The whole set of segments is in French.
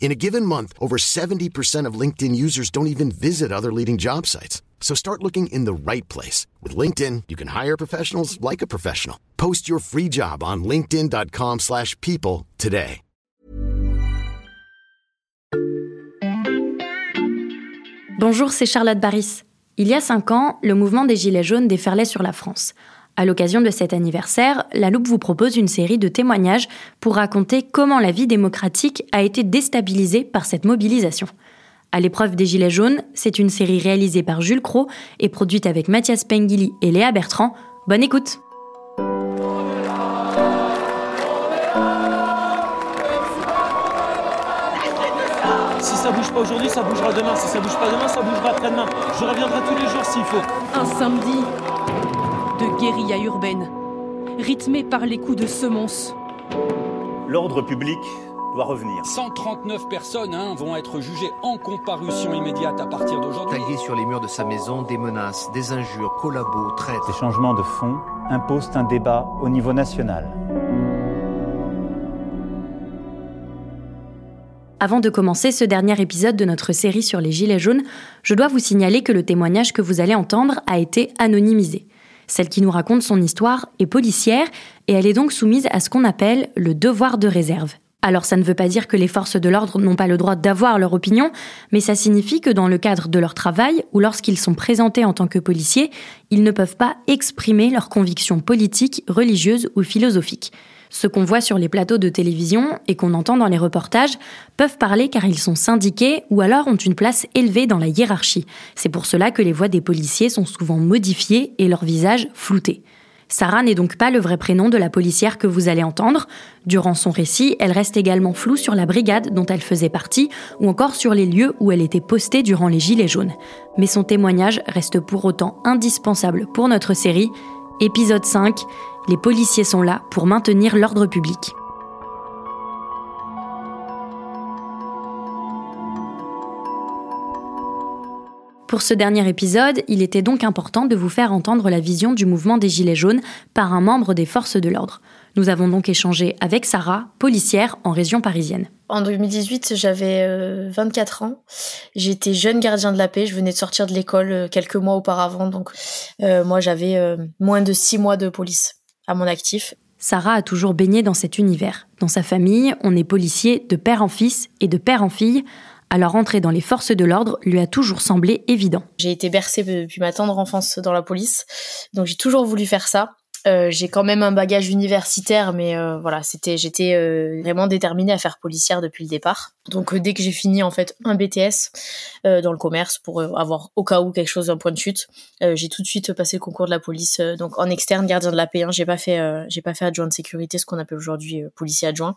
In a given month, over 70% of LinkedIn users don't even visit other leading job sites. So start looking in the right place. With LinkedIn, you can hire professionals like a professional. Post your free job on linkedin.com slash people today. Bonjour, c'est Charlotte Baris. Il y a cinq ans, le mouvement des Gilets jaunes déferlait sur la France. À l'occasion de cet anniversaire, La Loupe vous propose une série de témoignages pour raconter comment la vie démocratique a été déstabilisée par cette mobilisation. À l'épreuve des Gilets jaunes, c'est une série réalisée par Jules Cro et produite avec Mathias Pengili et Léa Bertrand. Bonne écoute Si ça bouge pas aujourd'hui, ça bougera demain. Si ça bouge pas demain, ça bougera après-demain. Je reviendrai tous les jours s'il faut. Un samedi de guérilla urbaine, rythmé par les coups de semonce. L'ordre public doit revenir. 139 personnes hein, vont être jugées en comparution immédiate à partir d'aujourd'hui. Tagués sur les murs de sa maison, des menaces, des injures, collabos, traites. Ces changements de fond imposent un débat au niveau national. Avant de commencer ce dernier épisode de notre série sur les Gilets jaunes, je dois vous signaler que le témoignage que vous allez entendre a été anonymisé. Celle qui nous raconte son histoire est policière et elle est donc soumise à ce qu'on appelle le devoir de réserve. Alors ça ne veut pas dire que les forces de l'ordre n'ont pas le droit d'avoir leur opinion, mais ça signifie que dans le cadre de leur travail ou lorsqu'ils sont présentés en tant que policiers, ils ne peuvent pas exprimer leurs convictions politiques, religieuses ou philosophiques. Ceux qu'on voit sur les plateaux de télévision et qu'on entend dans les reportages peuvent parler car ils sont syndiqués ou alors ont une place élevée dans la hiérarchie. C'est pour cela que les voix des policiers sont souvent modifiées et leurs visages floutés. Sarah n'est donc pas le vrai prénom de la policière que vous allez entendre. Durant son récit, elle reste également floue sur la brigade dont elle faisait partie ou encore sur les lieux où elle était postée durant les Gilets jaunes. Mais son témoignage reste pour autant indispensable pour notre série. Épisode 5, les policiers sont là pour maintenir l'ordre public. Pour ce dernier épisode, il était donc important de vous faire entendre la vision du mouvement des Gilets jaunes par un membre des forces de l'ordre. Nous avons donc échangé avec Sarah, policière en région parisienne. En 2018, j'avais 24 ans. J'étais jeune gardien de la paix. Je venais de sortir de l'école quelques mois auparavant. Donc, euh, moi, j'avais moins de six mois de police à mon actif. Sarah a toujours baigné dans cet univers. Dans sa famille, on est policier de père en fils et de père en fille. Alors entrer dans les forces de l'ordre lui a toujours semblé évident. J'ai été bercée depuis ma tendre enfance dans la police, donc j'ai toujours voulu faire ça. Euh, j'ai quand même un bagage universitaire, mais euh, voilà, c'était, j'étais euh, vraiment déterminée à faire policière depuis le départ. Donc dès que j'ai fini en fait un BTS dans le commerce pour avoir au cas où quelque chose d'un point de chute, j'ai tout de suite passé le concours de la police. donc en externe gardien de la paix, j'ai pas fait, j'ai pas fait adjoint de sécurité, ce qu'on appelle aujourd'hui policier adjoint.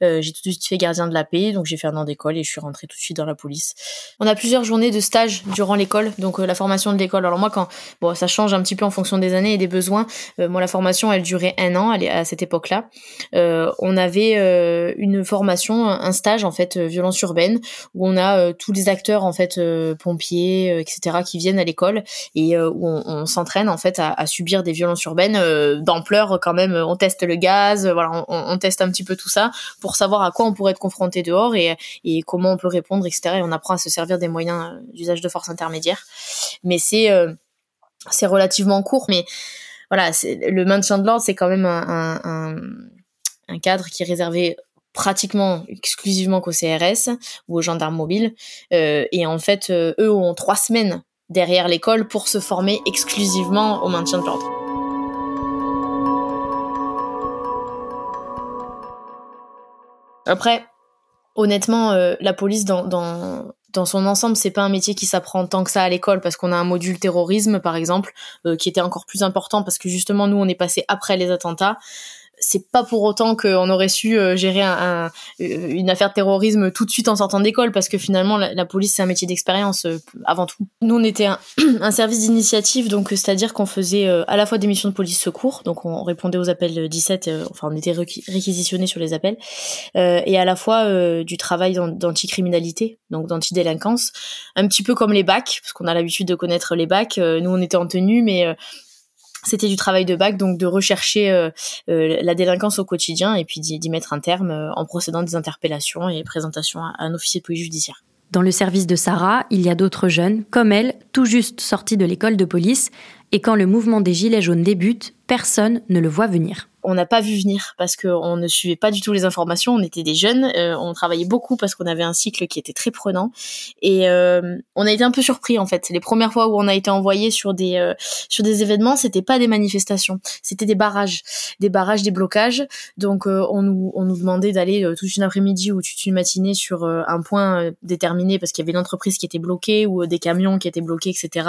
j'ai tout de suite fait gardien de la paix, donc j'ai fait un an d'école et je suis rentrée tout de suite dans la police. On a plusieurs journées de stage durant l'école, donc la formation de l'école. Alors moi quand, bon, ça change un petit peu en fonction des années et des besoins. moi la formation elle durait un an à cette époque-là. Euh, on avait euh, une formation, un stage en fait violence urbaine où on a euh, tous les acteurs en fait pompiers etc qui viennent à l'école et où on, s'entraîne en fait à, subir des violences urbaines d'ampleur quand même. On teste le gaz, voilà, on, teste un petit peu tout ça pour savoir à quoi on pourrait être confronté dehors et, et comment on peut répondre etc. Et on apprend à se servir des moyens d'usage de force intermédiaire. Mais c'est c'est relativement court, mais voilà, le maintien de l'ordre, c'est quand même un, un, un, cadre qui est réservé pratiquement exclusivement qu'au CRS ou aux gendarmes mobiles. Euh, et en fait, euh, eux ont trois semaines derrière l'école pour se former exclusivement au maintien de l'ordre. Après, honnêtement, euh, la police dans, dans, dans son ensemble, c'est pas un métier qui s'apprend tant que ça à l'école parce qu'on a un module terrorisme, par exemple, qui était encore plus important parce que justement, nous, on est passé après les attentats c'est pas pour autant qu'on aurait su euh, gérer euh, une affaire de terrorisme tout de suite en sortant d'école, parce que finalement, la, police, c'est un métier d'expérience euh, avant tout. Nous, on était un, un service d'initiative, donc c'est-à-dire qu'on faisait à la fois des missions de police secours, donc on répondait aux appels 17, enfin on était réquisitionnés sur les appels, et à la fois du travail d'anticriminalité, donc d'antidélinquance, un petit peu comme les bacs, parce qu'on a l'habitude de connaître les bacs. nous, on était en tenue, mais c'était du travail de bac, donc de rechercher euh, euh, la délinquance au quotidien et puis d'y mettre un terme euh, en procédant des interpellations et présentations à un officier de police judiciaire. Dans le service de Sarah, il y a d'autres jeunes, comme elle, tout juste sortis de l'école de police, et quand le mouvement des Gilets jaunes débute, personne ne le voit venir on n'a pas vu venir parce qu'on ne suivait pas du tout les informations. On était des jeunes, euh, on travaillait beaucoup parce qu'on avait un cycle qui était très prenant et euh, on a été un peu surpris en fait. Les premières fois où on a été envoyé sur des euh, sur des événements, c'était pas des manifestations, c'était des barrages, des barrages, des blocages. Donc on nous on nous demandait d'aller toute une après-midi ou toute une matinée sur un point déterminé parce qu'il y avait une entreprise qui était bloquée ou des camions qui étaient bloqués, etc.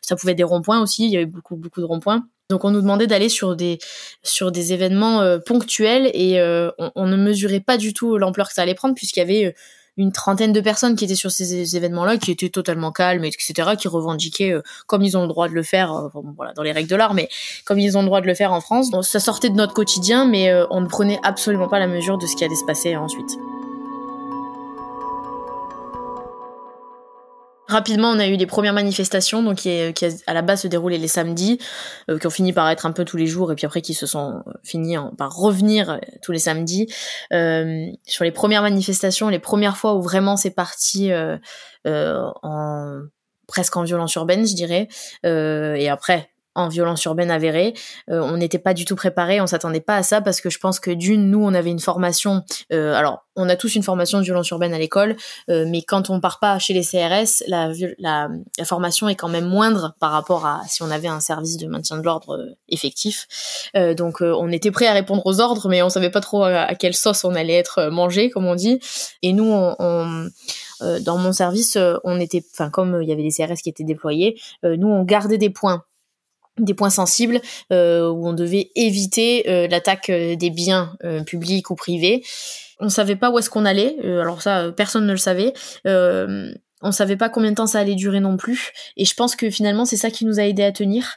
Ça pouvait être des ronds-points aussi. Il y avait beaucoup beaucoup de ronds-points. Donc on nous demandait d'aller sur des sur des événements euh, ponctuels et euh, on, ne mesurait pas du tout l'ampleur que ça allait prendre puisqu'il y avait euh, une trentaine de personnes qui étaient sur ces événements-là, qui étaient totalement calmes, etc., qui revendiquaient comme ils ont le droit de le faire, voilà, dans les règles de l'art, mais comme ils ont le droit de le faire en France. ça sortait de notre quotidien, mais on ne prenait absolument pas la mesure de ce qui allait se passer ensuite. Rapidement, on a eu les premières manifestations, donc qui, à la base se déroulaient les samedis, euh, qui ont fini par être un peu tous les jours, et puis après qui se sont euh, finis par revenir euh, tous les samedis. sur les premières manifestations, les premières fois où vraiment c'est parti en presque en violence urbaine, je dirais. et après, en violence urbaine avérée. Euh, on n'était pas du tout préparé, on s'attendait pas à ça parce que je pense que d'une, nous, on avait une formation. Euh, alors, on a tous une formation de violence urbaine à l'école, euh, mais quand on part pas chez les CRS, la, la, la, formation est quand même moindre par rapport à si on avait un service de maintien de l'ordre effectif. donc, on était prêt à répondre aux ordres, mais on savait pas trop à, quelle sauce on allait être mangé, comme on dit. Et nous, on, dans mon service, on était, enfin comme il y avait des CRS qui étaient déployés, nous on gardait des points des points sensibles euh, où on devait éviter euh, l'attaque euh, des biens publics ou privés. On savait pas où est-ce qu'on allait, alors ça personne ne le savait. on savait pas combien de temps ça allait durer non plus, et je pense que finalement c'est ça qui nous a aidé à tenir,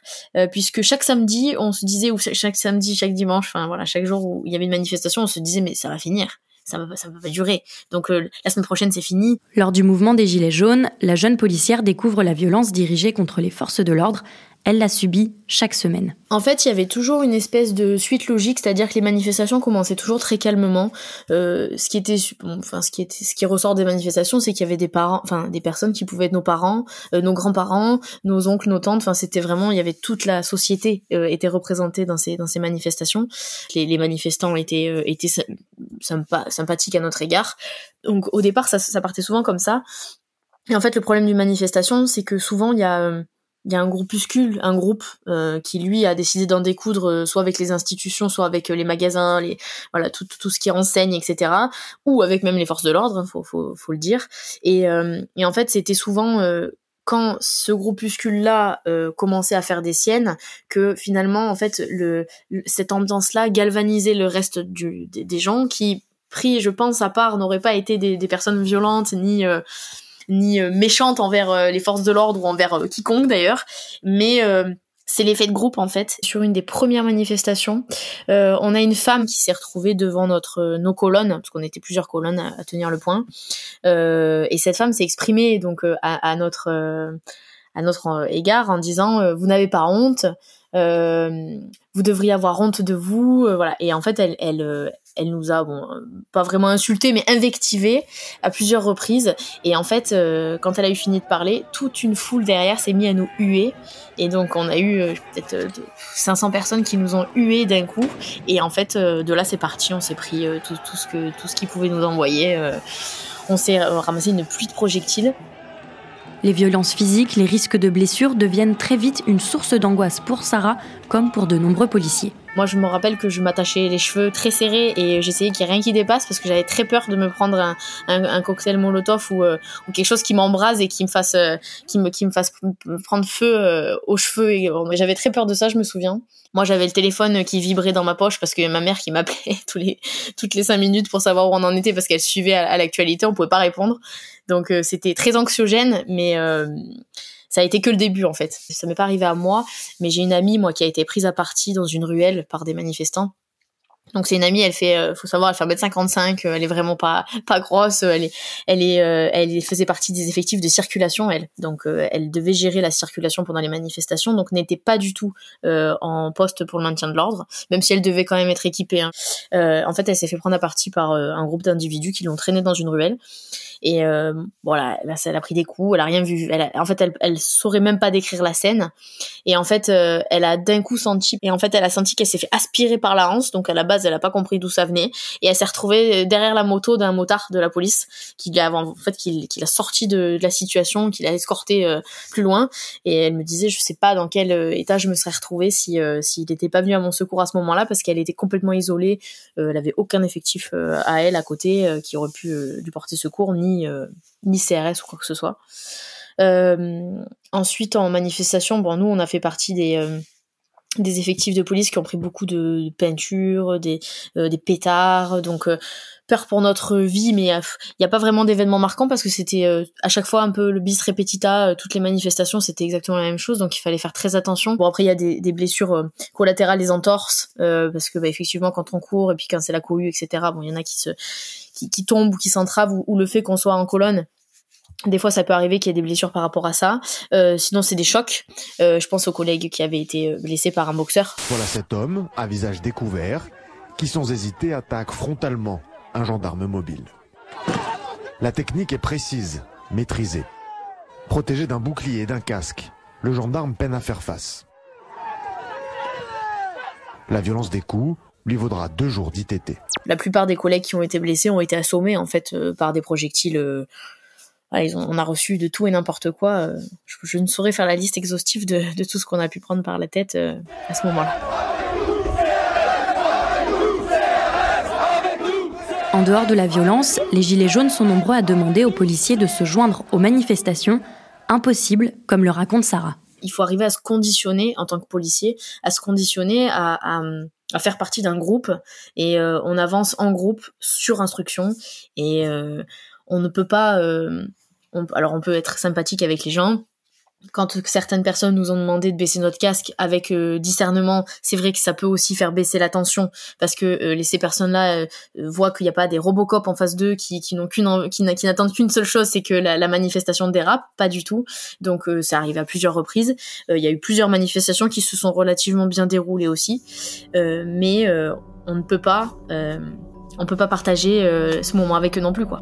puisque chaque samedi on se disait ou chaque samedi, chaque dimanche, enfin voilà, chaque jour où il y avait une manifestation, on se disait mais ça va finir, ça va, ça va pas durer. Donc la semaine prochaine, c'est fini. Lors du mouvement des Gilets jaunes, la jeune policière découvre la violence dirigée contre les forces de l'ordre elle l'a subi chaque semaine. En fait, il y avait toujours une espèce de suite logique, c'est-à-dire que les manifestations commençaient toujours très calmement. Euh, ce qui était, enfin, ce qui ressort des manifestations, c'est qu'il y avait des parents, enfin, des personnes qui pouvaient être nos parents, euh, nos grands-parents, nos oncles, nos tantes. Enfin, c'était vraiment, il y avait toute la société euh, était représentée dans ces dans ces manifestations. Les, manifestants étaient euh, étaient sympa, sympathiques à notre égard. Donc, au départ, ça, ça partait souvent comme ça. Et en fait, le problème d'une manifestation, c'est que souvent, il y a il y a un groupuscule, un groupe euh, qui lui a décidé d'en découdre euh, soit avec les institutions, soit avec euh, les magasins, les voilà tout, tout ce qui renseigne, etc. Ou avec même les forces de l'ordre, hein, faut, faut, faut le dire. Et, et en fait, c'était souvent quand ce groupuscule-là commençait à faire des siennes que finalement, en fait, le, cette ambiance-là galvanisait le reste du, des, gens qui, pris, je pense, à part, n'auraient pas été des, des personnes violentes ni ni euh, méchante envers euh, les forces de l'ordre ou envers euh, quiconque d'ailleurs, mais c'est l'effet de groupe en fait. Sur une des premières manifestations, on a une femme qui s'est retrouvée devant notre nos colonnes, parce qu'on était plusieurs colonnes à, tenir le point, et cette femme s'est exprimée donc à, notre à notre égard en disant vous n'avez pas honte, vous devriez avoir honte de vous, voilà. Et en fait, elle elle elle nous a bon pas vraiment insulté mais invectivé à plusieurs reprises. Et en fait euh, quand elle a eu fini de parler toute une foule derrière s'est mis à nous huer. Et donc on a eu euh, peut-être 500 euh, personnes qui nous ont hué d'un coup. Et en fait de là c'est parti. On s'est pris tout, tout, ce que tout ce qu'ils pouvaient nous envoyer. On s'est ramassé une pluie de projectiles. Les violences physiques, les risques de blessures deviennent très vite une source d'angoisse pour Sarah comme pour de nombreux policiers. Moi, je me rappelle que je m'attachais les cheveux très serrés et j'essayais qu'il n'y ait rien qui dépasse parce que j'avais très peur de me prendre un, cocktail Molotov ou, euh, ou, quelque chose qui m'embrase et qui me fasse, euh, qui me, qui me fasse prendre feu euh, aux cheveux. J'avais très peur de ça, je me souviens. Moi, j'avais le téléphone qui vibrait dans ma poche parce que ma mère qui m'appelait les, toutes les cinq minutes pour savoir où on en était parce qu'elle suivait à, à l'actualité, on pouvait pas répondre. Donc, c'était très anxiogène, mais ça a été que le début en fait. Ça m'est pas arrivé à moi, mais j'ai une amie moi qui a été prise à partie dans une ruelle par des manifestants. Donc c'est une amie, elle fait, euh, faut savoir, elle fait 1m55, euh, elle est vraiment pas pas grosse, euh, elle est, elle est, elle faisait partie des effectifs de circulation, elle. Donc elle devait gérer la circulation pendant les manifestations, donc n'était pas du tout en poste pour le maintien de l'ordre, même si elle devait quand même être équipée. Hein. en fait, elle s'est fait prendre à partie par un groupe d'individus qui l'ont traînée dans une ruelle. Et voilà, là, elle a pris des coups, elle a rien vu. En fait, elle, elle saurait même pas décrire la scène. Et en fait, elle a d'un coup senti, et en fait, elle a senti qu'elle s'est fait aspirer par la hanse. Donc à la base, elle a pas compris d'où ça venait. Et elle s'est retrouvée derrière la moto d'un motard de la police qui l'a, sorti de, la situation, qui l'a escorté euh, plus loin. Et elle me disait, je sais pas dans quel euh, état je me serais retrouvée si s'il n'était pas venu à mon secours à ce moment-là, parce qu'elle était complètement isolée. elle avait aucun effectif à elle à côté qui aurait pu lui porter secours ni euh, ni, CRS ou quoi que ce soit. Euh, ensuite, en manifestation, bon, nous, on a fait partie des euh, des effectifs de police qui ont pris beaucoup de, peinture, des, des pétards, donc peur pour notre vie, mais il n'y a, pas vraiment d'événements marquants parce que c'était à chaque fois un peu le bis repetita, toutes les manifestations c'était exactement la même chose, donc il fallait faire très attention. Bon après il y a des, des blessures collatérales, des entorses, parce que bah, effectivement quand on court et puis quand c'est la cohue, etc. Bon il y en a qui se qui, qui tombent ou qui s'entravent ou, le fait qu'on soit en colonne des fois, ça peut arriver qu'il y ait des blessures par rapport à ça. Euh, sinon, c'est des chocs. Euh, je pense aux collègues qui avaient été euh, blessés par un boxeur. Voilà cet homme, à visage découvert, qui sans hésiter attaque frontalement un gendarme mobile. La technique est précise, maîtrisée. Protégé d'un bouclier et d'un casque, le gendarme peine à faire face. La violence des coups, lui vaudra deux jours d'ITT. La plupart des collègues qui ont été blessés ont été assommés en fait par des projectiles. Euh, on a reçu de tout et n'importe quoi. Euh, je, ne saurais faire la liste exhaustive de, tout ce qu'on a pu prendre par la tête à ce moment-là. En dehors de la violence, les Gilets jaunes sont nombreux à demander aux policiers de se joindre aux manifestations. Impossible, comme le raconte Sarah. Il faut arriver à se conditionner en tant que policier, à se conditionner à à faire partie d'un groupe et euh, on avance en groupe sur instruction et euh, on ne peut pas euh, alors on peut être sympathique avec les gens quand certaines personnes nous ont demandé de baisser notre casque avec euh, discernement, c'est vrai que ça peut aussi faire baisser la tension parce que euh, ces personnes-là euh, voient qu'il n'y a pas des Robocop en face d'eux qui, qui n'ont qu'une n'attendent qu'une seule chose, c'est que la, la, manifestation dérape, pas du tout. Donc ça arrive à plusieurs reprises. Il y a eu plusieurs manifestations qui se sont relativement bien déroulées aussi, mais on ne peut pas on peut pas partager ce moment avec eux non plus quoi.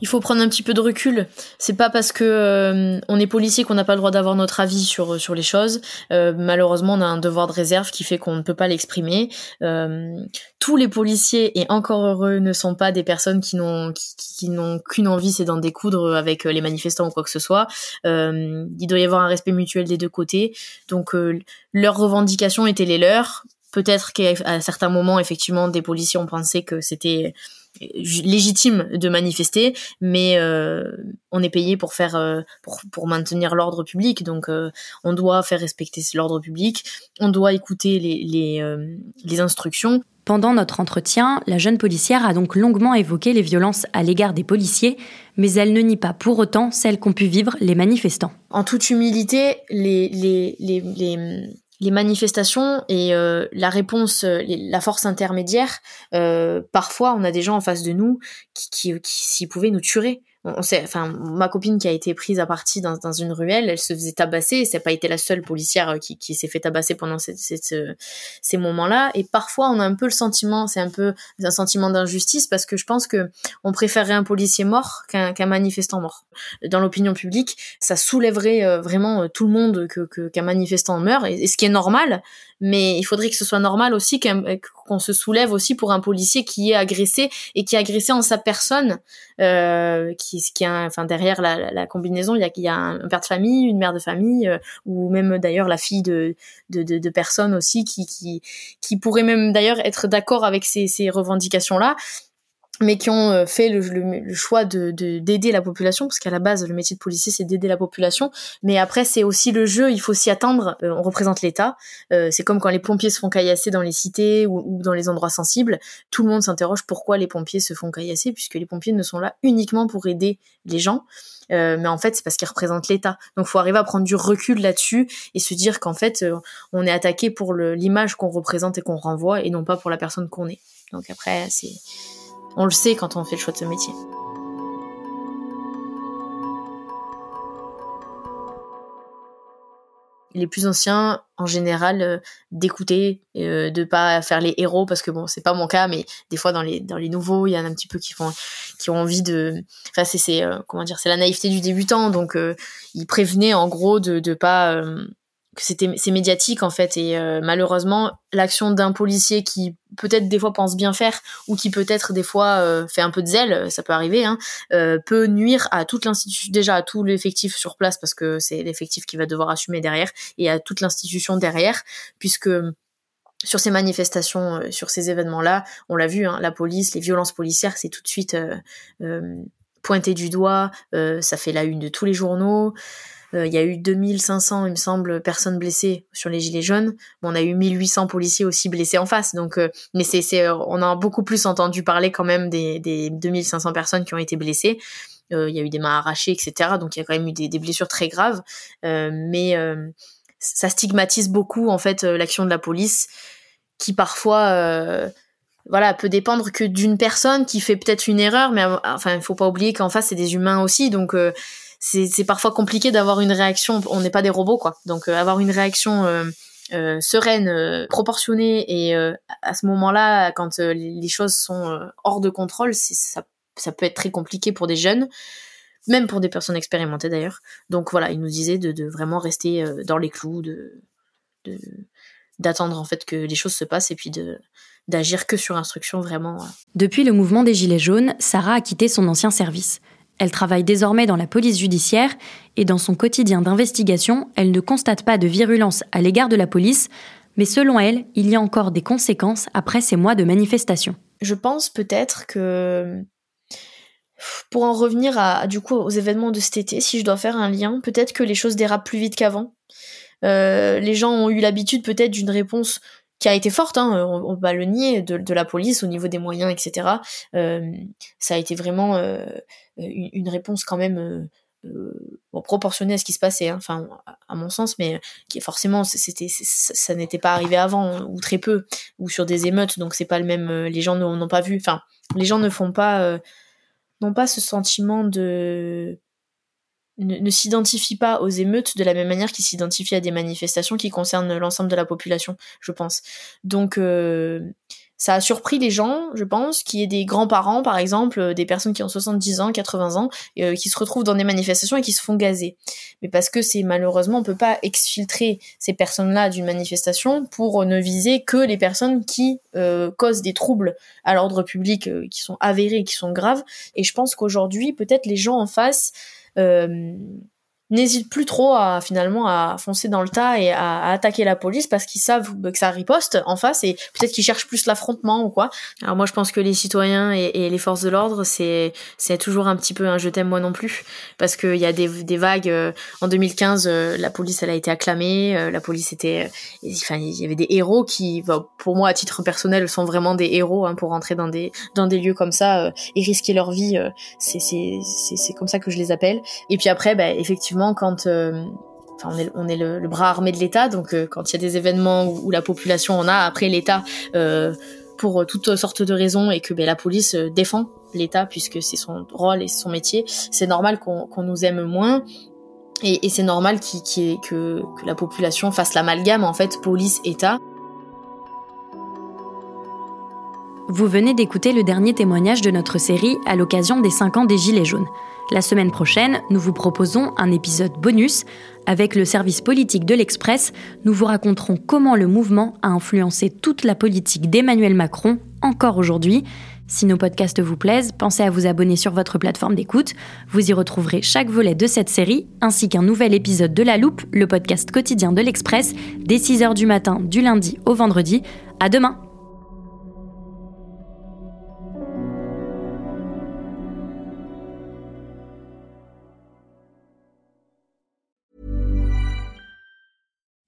Il faut prendre un petit peu de recul. C'est pas parce que euh, on est policier qu'on n'a pas le droit d'avoir notre avis sur euh, sur les choses. Euh, malheureusement, on a un devoir de réserve qui fait qu'on ne peut pas l'exprimer. tous les policiers et encore heureux ne sont pas des personnes qui n'ont qui, n'ont qu'une envie, c'est d'en découdre avec les manifestants ou quoi que ce soit. il doit y avoir un respect mutuel des deux côtés. Donc leurs revendications étaient les leurs. Peut-être qu'à certains moments, effectivement, des policiers ont pensé que c'était légitime de manifester, mais euh, on est payé pour faire euh, pour, pour maintenir l'ordre public, donc euh, on doit faire respecter l'ordre public, on doit écouter les, les, les instructions. Pendant notre entretien, la jeune policière a donc longuement évoqué les violences à l'égard des policiers, mais elle ne nie pas pour autant celles qu'ont pu vivre les manifestants. En toute humilité, les, les, les, les les manifestations et euh, la réponse, euh, la force intermédiaire, euh, parfois on a des gens en face de nous qui, qui, s'ils pouvaient nous tuer on sait, enfin, ma copine qui a été prise à partie dans, dans une ruelle, elle se faisait tabasser. N'a pas été la seule policière euh, qui, qui s'est fait tabasser pendant cette, ces moments-là. Et parfois, on a un peu le sentiment, c'est un peu un sentiment d'injustice parce que je pense que on préférerait un policier mort qu'un manifestant mort. Dans l'opinion publique, ça soulèverait euh, vraiment euh, tout le monde que qu'un manifestant meurt, et, ce qui est normal. Mais il faudrait que ce soit normal aussi qu'on se soulève aussi pour un policier qui est agressé et qui est agressé en sa personne, euh, qui qui, a, enfin derrière la, la, combinaison, il y a, il y a un père de famille, une mère de famille, euh, ou même d'ailleurs la fille de, de, de, de, personnes aussi qui, qui, qui pourraient même d'ailleurs être d'accord avec ces, ces revendications-là mais qui ont euh, fait le, le, choix de d'aider la population parce qu'à la base le métier de policier c'est d'aider la population. Mais après c'est aussi le jeu il faut s'y attendre. Euh, on représente l'État. Euh, c'est comme quand les pompiers se font caillasser dans les cités ou, ou dans les endroits sensibles. Tout le monde s'interroge pourquoi les pompiers se font caillasser puisque les pompiers ne sont là uniquement pour aider les gens. Mais en fait c'est parce qu'ils représentent l'État. Donc faut arriver à prendre du recul là-dessus et se dire qu'en fait on est attaqué pour l'image qu'on représente et qu'on renvoie et non pas pour la personne qu'on est. Donc après c'est on le sait quand on fait le choix de ce métier. les plus anciens en général euh, d'écouter euh, de pas faire les héros parce que bon c'est pas mon cas mais des fois dans les dans les nouveaux il y en a un petit peu qui font qui ont envie de enfin c'est euh, comment dire c'est la naïveté du débutant donc ils prévenaient en gros de de pas c'était c'est médiatique en fait et euh, malheureusement l'action d'un policier qui peut-être des fois pense bien faire ou qui peut-être des fois euh, fait un peu de zèle ça peut arriver hein, euh, peut nuire à toute l'institution déjà à tout l'effectif sur place parce que c'est l'effectif qui va devoir assumer derrière et à toute l'institution derrière puisque sur ces manifestations, sur ces événements-là, on l'a vu, hein, la police, les violences policières, c'est tout de suite pointé du doigt, ça fait la une de tous les journaux. Euh, il y a eu 2500, il me semble, personnes blessées sur les gilets jaunes. on a eu 1800 policiers aussi blessés en face. Donc, euh, mais c'est, euh, on a beaucoup plus entendu parler quand même des, des 2500 personnes qui ont été blessées. Il y a eu des mains arrachées, etc. Donc, il y a quand même eu des, des blessures très graves. mais ça stigmatise beaucoup en fait l'action de la police, qui parfois voilà, peut dépendre que d'une personne qui fait peut-être une erreur, mais enfin, il faut pas oublier qu'en face c'est des humains aussi, donc c'est parfois compliqué d'avoir une réaction. On n'est pas des robots, quoi. Donc euh, avoir une réaction euh, euh, sereine, proportionnée, et à ce moment-là, quand les choses sont hors de contrôle, ça, ça peut être très compliqué pour des jeunes même pour des personnes expérimentées d'ailleurs. Donc voilà, il nous disait de, de vraiment rester dans les clous, de d'attendre en fait que les choses se passent et puis de d'agir que sur instruction vraiment. Depuis le mouvement des Gilets jaunes, Sarah a quitté son ancien service. Elle travaille désormais dans la police judiciaire et dans son quotidien d'investigation, elle ne constate pas de virulence à l'égard de la police, mais selon elle, il y a encore des conséquences après ces mois de manifestation. Je pense peut-être que pour en revenir à, du coup aux événements de cet été, si je dois faire un lien, peut-être que les choses dérapent plus vite qu'avant. Euh, les gens ont eu l'habitude peut-être d'une réponse qui a été forte, hein, on, va le nier, de, la police au niveau des moyens, etc. Euh, ça a été vraiment euh, une, réponse quand même euh, proportionnée à ce qui se passait, hein, enfin à mon sens, mais qui forcément c'était ça, n'était pas arrivé avant ou très peu ou sur des émeutes, donc c'est pas le même. les gens n'ont pas vu, enfin les gens ne font pas n'ont pas ce sentiment de ne, s'identifie pas aux émeutes de la même manière qu'il s'identifie à des manifestations qui concernent l'ensemble de la population, je pense. Donc euh, ça a surpris les gens, je pense, qui est des grands-parents, par exemple, euh, des personnes qui ont 70 ans, 80 ans, euh, qui se retrouvent dans des manifestations et qui se font gazer. Mais parce que c'est malheureusement, on peut pas exfiltrer ces personnes-là d'une manifestation pour ne viser que les personnes qui causent des troubles à l'ordre public, qui sont avérés, qui sont graves. Et je pense qu'aujourd'hui, peut-être les gens en face euh, n'hésitent plus trop à finalement à foncer dans le tas et à, attaquer la police parce qu'ils savent que ça riposte en face et peut-être qu'ils cherchent plus l'affrontement ou quoi. Alors moi je pense que les citoyens et, les forces de l'ordre c'est c'est toujours un petit peu un je t'aime moi non plus parce qu'il y a des, des vagues euh, en 2015 euh, la police elle a été acclamée euh, la police était enfin il y avait des héros qui bah, pour moi à titre personnel sont vraiment des héros hein, pour rentrer dans des dans des lieux comme ça et risquer leur vie c'est c'est c'est comme ça que je les appelle et puis après bah, effectivement quand euh, on est, le, bras armé de l'État. Donc, quand il y a des événements où, la population en a, après l'État, pour toutes sortes de raisons, et que ben, la police défend l'État puisque c'est son rôle et son métier, c'est normal qu'on nous aime moins. Et, c'est normal qu que, que la population fasse l'amalgame en fait police-État. Vous venez d'écouter le dernier témoignage de notre série à l'occasion des 5 ans des Gilets jaunes. La semaine prochaine, nous vous proposons un épisode bonus. Avec le service politique de l'Express, nous vous raconterons comment le mouvement a influencé toute la politique d'Emmanuel Macron encore aujourd'hui. Si nos podcasts vous plaisent, pensez à vous abonner sur votre plateforme d'écoute. Vous y retrouverez chaque volet de cette série, ainsi qu'un nouvel épisode de La Loupe, le podcast quotidien de l'Express, dès 6h du matin du lundi au vendredi. À demain!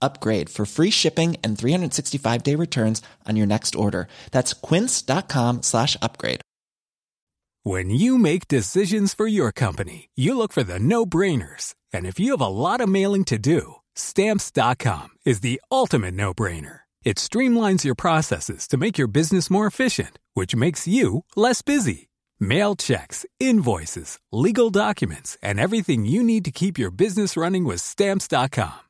upgrade for free shipping and 365 day returns on your next order. That's quince.com slash upgrade. When you make decisions for your company, you look for the no brainers. And if you have a lot of mailing to do, stamps.com is the ultimate no brainer. It streamlines your processes to make your business more efficient, which makes you less busy. Mail checks, invoices, legal documents, and everything you need to keep your business running with stamps.com.